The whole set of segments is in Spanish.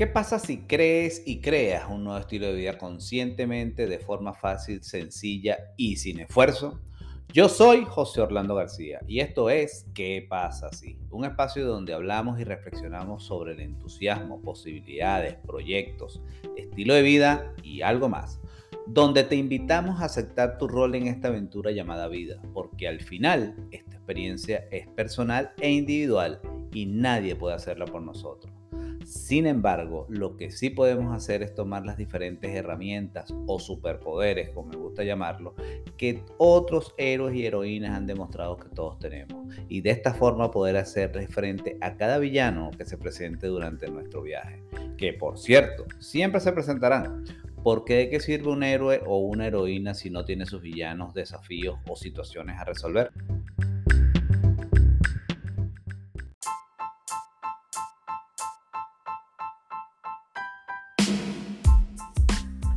¿Qué pasa si crees y creas un nuevo estilo de vida conscientemente, de forma fácil, sencilla y sin esfuerzo? Yo soy José Orlando García y esto es ¿Qué pasa si? Un espacio donde hablamos y reflexionamos sobre el entusiasmo, posibilidades, proyectos, estilo de vida y algo más. Donde te invitamos a aceptar tu rol en esta aventura llamada vida, porque al final esta experiencia es personal e individual y nadie puede hacerla por nosotros. Sin embargo, lo que sí podemos hacer es tomar las diferentes herramientas o superpoderes, como me gusta llamarlo, que otros héroes y heroínas han demostrado que todos tenemos. Y de esta forma poder hacerle frente a cada villano que se presente durante nuestro viaje. Que por cierto, siempre se presentarán. Porque de qué sirve un héroe o una heroína si no tiene sus villanos, desafíos o situaciones a resolver?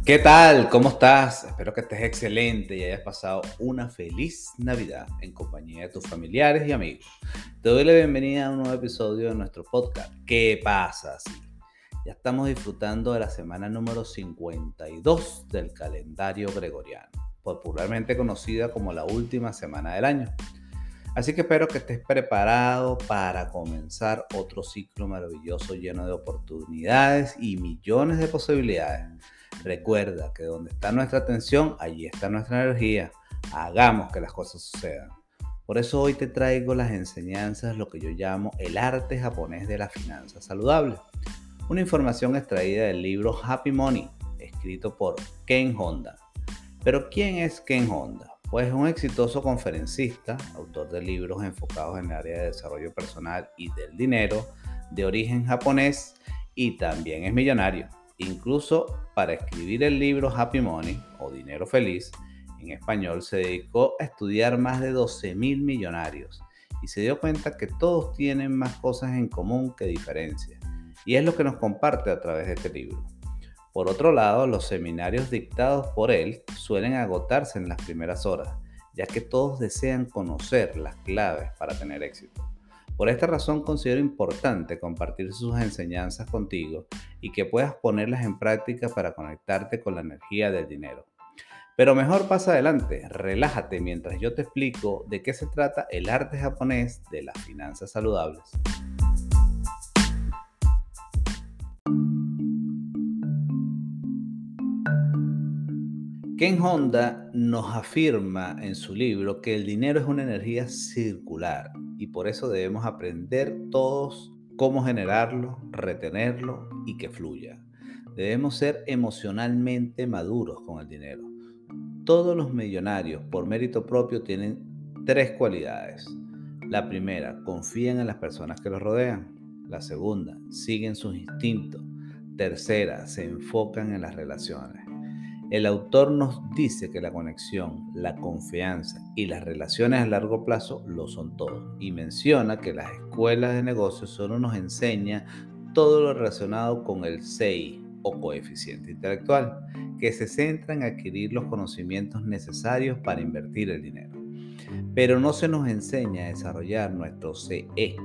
¿Qué tal? ¿Cómo estás? Espero que estés excelente y hayas pasado una feliz Navidad en compañía de tus familiares y amigos. Te doy la bienvenida a un nuevo episodio de nuestro podcast. ¿Qué pasa? Ya estamos disfrutando de la semana número 52 del calendario gregoriano, popularmente conocida como la última semana del año. Así que espero que estés preparado para comenzar otro ciclo maravilloso lleno de oportunidades y millones de posibilidades Recuerda que donde está nuestra atención, allí está nuestra energía. Hagamos que las cosas sucedan. Por eso hoy te traigo las enseñanzas, lo que yo llamo el arte japonés de la finanza saludable. Una información extraída del libro Happy Money, escrito por Ken Honda. Pero ¿quién es Ken Honda? Pues es un exitoso conferencista, autor de libros enfocados en el área de desarrollo personal y del dinero, de origen japonés y también es millonario. Incluso para escribir el libro Happy Money o Dinero Feliz, en español, se dedicó a estudiar más de 12 mil millonarios y se dio cuenta que todos tienen más cosas en común que diferencias. Y es lo que nos comparte a través de este libro. Por otro lado, los seminarios dictados por él suelen agotarse en las primeras horas, ya que todos desean conocer las claves para tener éxito. Por esta razón considero importante compartir sus enseñanzas contigo y que puedas ponerlas en práctica para conectarte con la energía del dinero. Pero mejor pasa adelante, relájate mientras yo te explico de qué se trata el arte japonés de las finanzas saludables. Ken Honda nos afirma en su libro que el dinero es una energía circular y por eso debemos aprender todos cómo generarlo, retenerlo y que fluya. Debemos ser emocionalmente maduros con el dinero. Todos los millonarios por mérito propio tienen tres cualidades. La primera, confían en las personas que los rodean. La segunda, siguen sus instintos. Tercera, se enfocan en las relaciones. El autor nos dice que la conexión, la confianza y las relaciones a largo plazo lo son todo y menciona que las escuelas de negocios solo nos enseñan todo lo relacionado con el CI o coeficiente intelectual, que se centra en adquirir los conocimientos necesarios para invertir el dinero. Pero no se nos enseña a desarrollar nuestro CE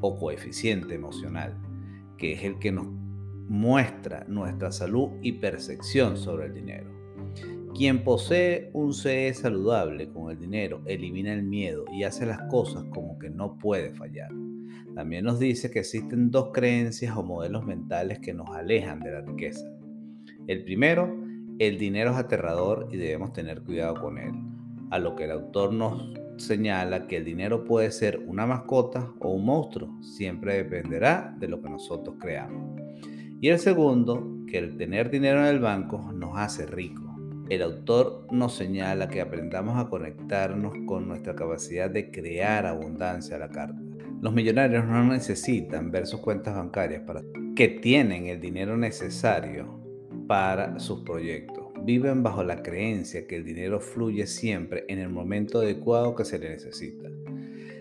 o coeficiente emocional, que es el que nos muestra nuestra salud y percepción sobre el dinero. Quien posee un CE saludable con el dinero elimina el miedo y hace las cosas como que no puede fallar. También nos dice que existen dos creencias o modelos mentales que nos alejan de la riqueza. El primero, el dinero es aterrador y debemos tener cuidado con él, a lo que el autor nos señala que el dinero puede ser una mascota o un monstruo, siempre dependerá de lo que nosotros creamos. Y el segundo, que el tener dinero en el banco nos hace ricos. El autor nos señala que aprendamos a conectarnos con nuestra capacidad de crear abundancia a la carta. Los millonarios no necesitan ver sus cuentas bancarias para que tienen el dinero necesario para sus proyectos. Viven bajo la creencia que el dinero fluye siempre en el momento adecuado que se le necesita.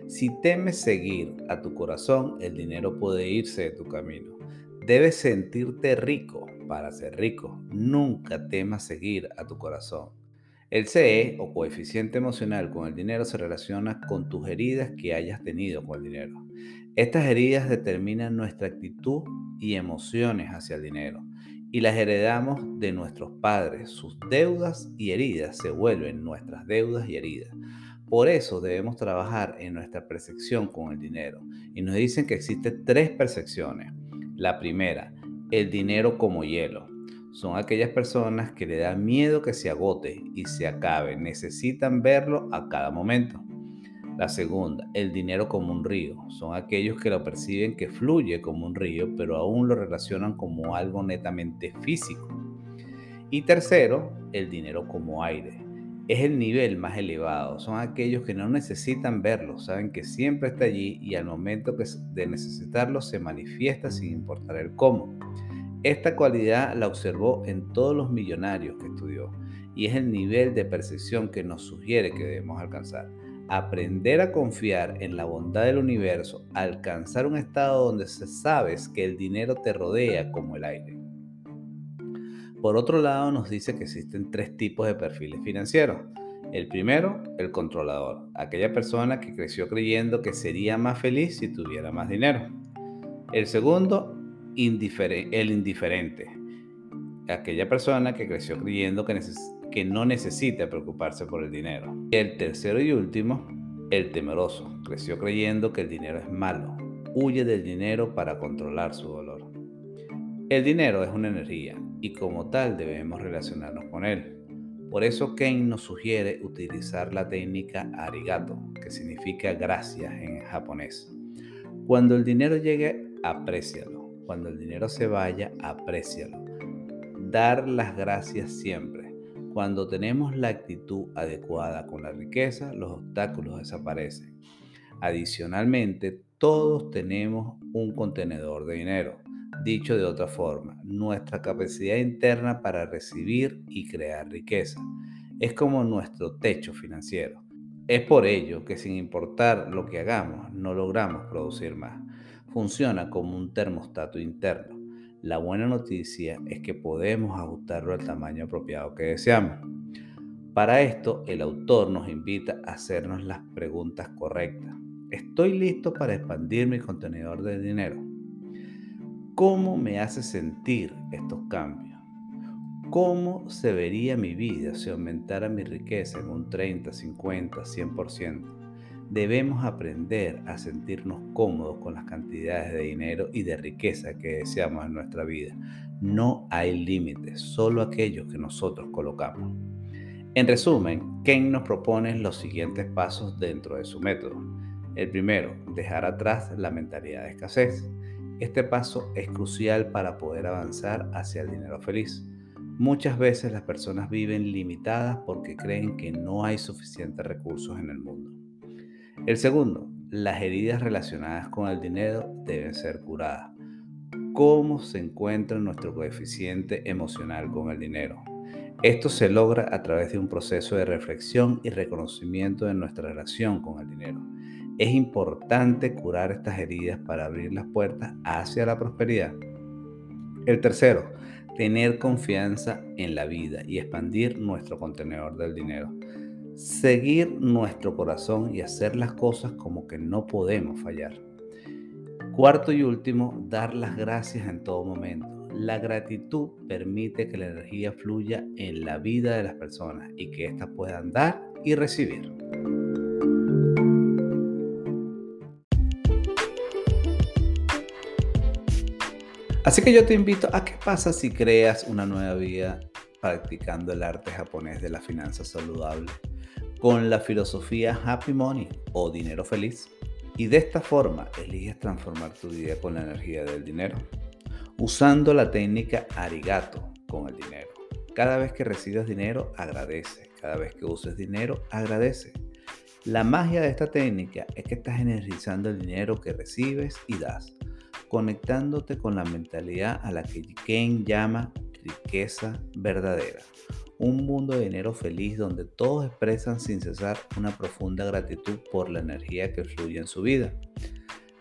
Si temes seguir a tu corazón, el dinero puede irse de tu camino. Debes sentirte rico para ser rico. Nunca temas seguir a tu corazón. El CE o coeficiente emocional con el dinero se relaciona con tus heridas que hayas tenido con el dinero. Estas heridas determinan nuestra actitud y emociones hacia el dinero y las heredamos de nuestros padres. Sus deudas y heridas se vuelven nuestras deudas y heridas. Por eso debemos trabajar en nuestra percepción con el dinero. Y nos dicen que existen tres percepciones. La primera, el dinero como hielo son aquellas personas que le da miedo que se agote y se acabe, necesitan verlo a cada momento. La segunda, el dinero como un río. Son aquellos que lo perciben que fluye como un río, pero aún lo relacionan como algo netamente físico. Y tercero, el dinero como aire. Es el nivel más elevado. Son aquellos que no necesitan verlo, saben que siempre está allí y al momento de necesitarlo se manifiesta sin importar el cómo. Esta cualidad la observó en todos los millonarios que estudió y es el nivel de percepción que nos sugiere que debemos alcanzar. Aprender a confiar en la bondad del universo, alcanzar un estado donde se sabes que el dinero te rodea como el aire. Por otro lado, nos dice que existen tres tipos de perfiles financieros. El primero, el controlador, aquella persona que creció creyendo que sería más feliz si tuviera más dinero. El segundo, el indiferente. Aquella persona que creció creyendo que, no necesita preocuparse por el dinero. El tercero y último, el temeroso. Creció creyendo que el dinero es malo. Huye del dinero para controlar su dolor. El dinero es una energía y como tal debemos relacionarnos con él. Por eso Ken nos sugiere utilizar la técnica arigato, que significa gracias en japonés. Cuando el dinero llegue, aprécialo cuando el dinero se vaya, aprécialo. Dar las gracias siempre. Cuando tenemos la actitud adecuada con la riqueza, los obstáculos desaparecen. Adicionalmente, todos tenemos un contenedor de dinero. Dicho de otra forma, nuestra capacidad interna para recibir y crear riqueza es como nuestro techo financiero. Es por ello que sin importar lo que hagamos, no logramos producir más funciona como un termostato interno. La buena noticia es que podemos ajustarlo al tamaño apropiado que deseamos. Para esto, el autor nos invita a hacernos las preguntas correctas. ¿Estoy listo para expandir mi contenedor de dinero? ¿Cómo me hace sentir estos cambios? ¿Cómo se vería mi vida si aumentara mi riqueza en un 30, 50, 100%? Debemos aprender a sentirnos cómodos con las cantidades de dinero y de riqueza que deseamos en nuestra vida. No hay límites, solo aquellos que nosotros colocamos. En resumen, Ken nos propone los siguientes pasos dentro de su método. El primero, dejar atrás la mentalidad de escasez. Este paso es crucial para poder avanzar hacia el dinero feliz. Muchas veces las personas viven limitadas porque creen que no hay suficientes recursos en el mundo. El segundo, las heridas relacionadas con el dinero deben ser curadas. ¿Cómo se encuentra nuestro coeficiente emocional con el dinero? Esto se logra a través de un proceso de reflexión y reconocimiento de nuestra relación con el dinero. Es importante curar estas heridas para abrir las puertas hacia la prosperidad. El tercero, tener confianza en la vida y expandir nuestro contenedor del dinero seguir nuestro corazón y hacer las cosas como que no podemos fallar. Cuarto y último, dar las gracias en todo momento. La gratitud permite que la energía fluya en la vida de las personas y que éstas puedan dar y recibir. Así que yo te invito a qué pasa si creas una nueva vida practicando el arte japonés de la finanza saludable con la filosofía Happy Money o dinero feliz. Y de esta forma eliges transformar tu vida con la energía del dinero, usando la técnica arigato con el dinero. Cada vez que recibas dinero, agradece. Cada vez que uses dinero, agradece. La magia de esta técnica es que estás energizando el dinero que recibes y das, conectándote con la mentalidad a la que Ken llama riqueza verdadera un mundo de dinero feliz donde todos expresan sin cesar una profunda gratitud por la energía que fluye en su vida.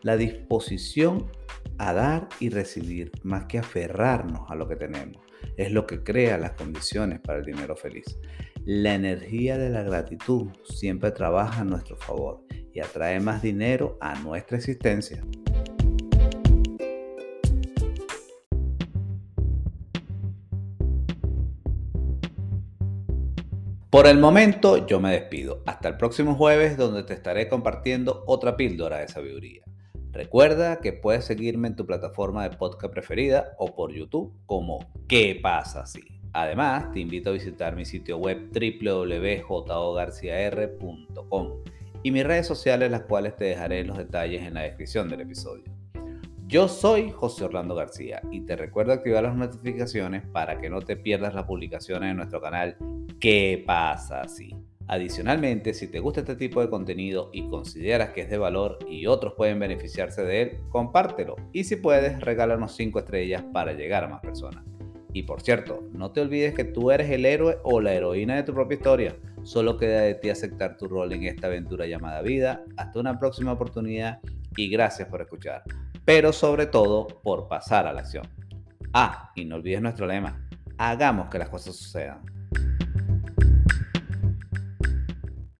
La disposición a dar y recibir más que aferrarnos a lo que tenemos es lo que crea las condiciones para el dinero feliz. La energía de la gratitud siempre trabaja a nuestro favor y atrae más dinero a nuestra existencia. Por el momento yo me despido. Hasta el próximo jueves donde te estaré compartiendo otra píldora de sabiduría. Recuerda que puedes seguirme en tu plataforma de podcast preferida o por YouTube como ¿Qué pasa si? Además, te invito a visitar mi sitio web www.jogarciar.com y mis redes sociales, las cuales te dejaré los detalles en la descripción del episodio. Yo soy José Orlando García y te recuerdo activar las notificaciones para que no te pierdas las publicaciones en nuestro canal ¿Qué pasa si? Adicionalmente, si te gusta este tipo de contenido y consideras que es de valor y otros pueden beneficiarse de él, compártelo y si puedes, regálanos 5 estrellas para llegar a más personas. Y por cierto, no te olvides que tú eres el héroe o la heroína de tu propia historia. Solo queda de ti aceptar tu rol en esta aventura llamada vida. Hasta una próxima oportunidad y gracias por escuchar. Pero sobre todo por pasar a la acción. Ah, y no olvides nuestro lema. Hagamos que las cosas sucedan.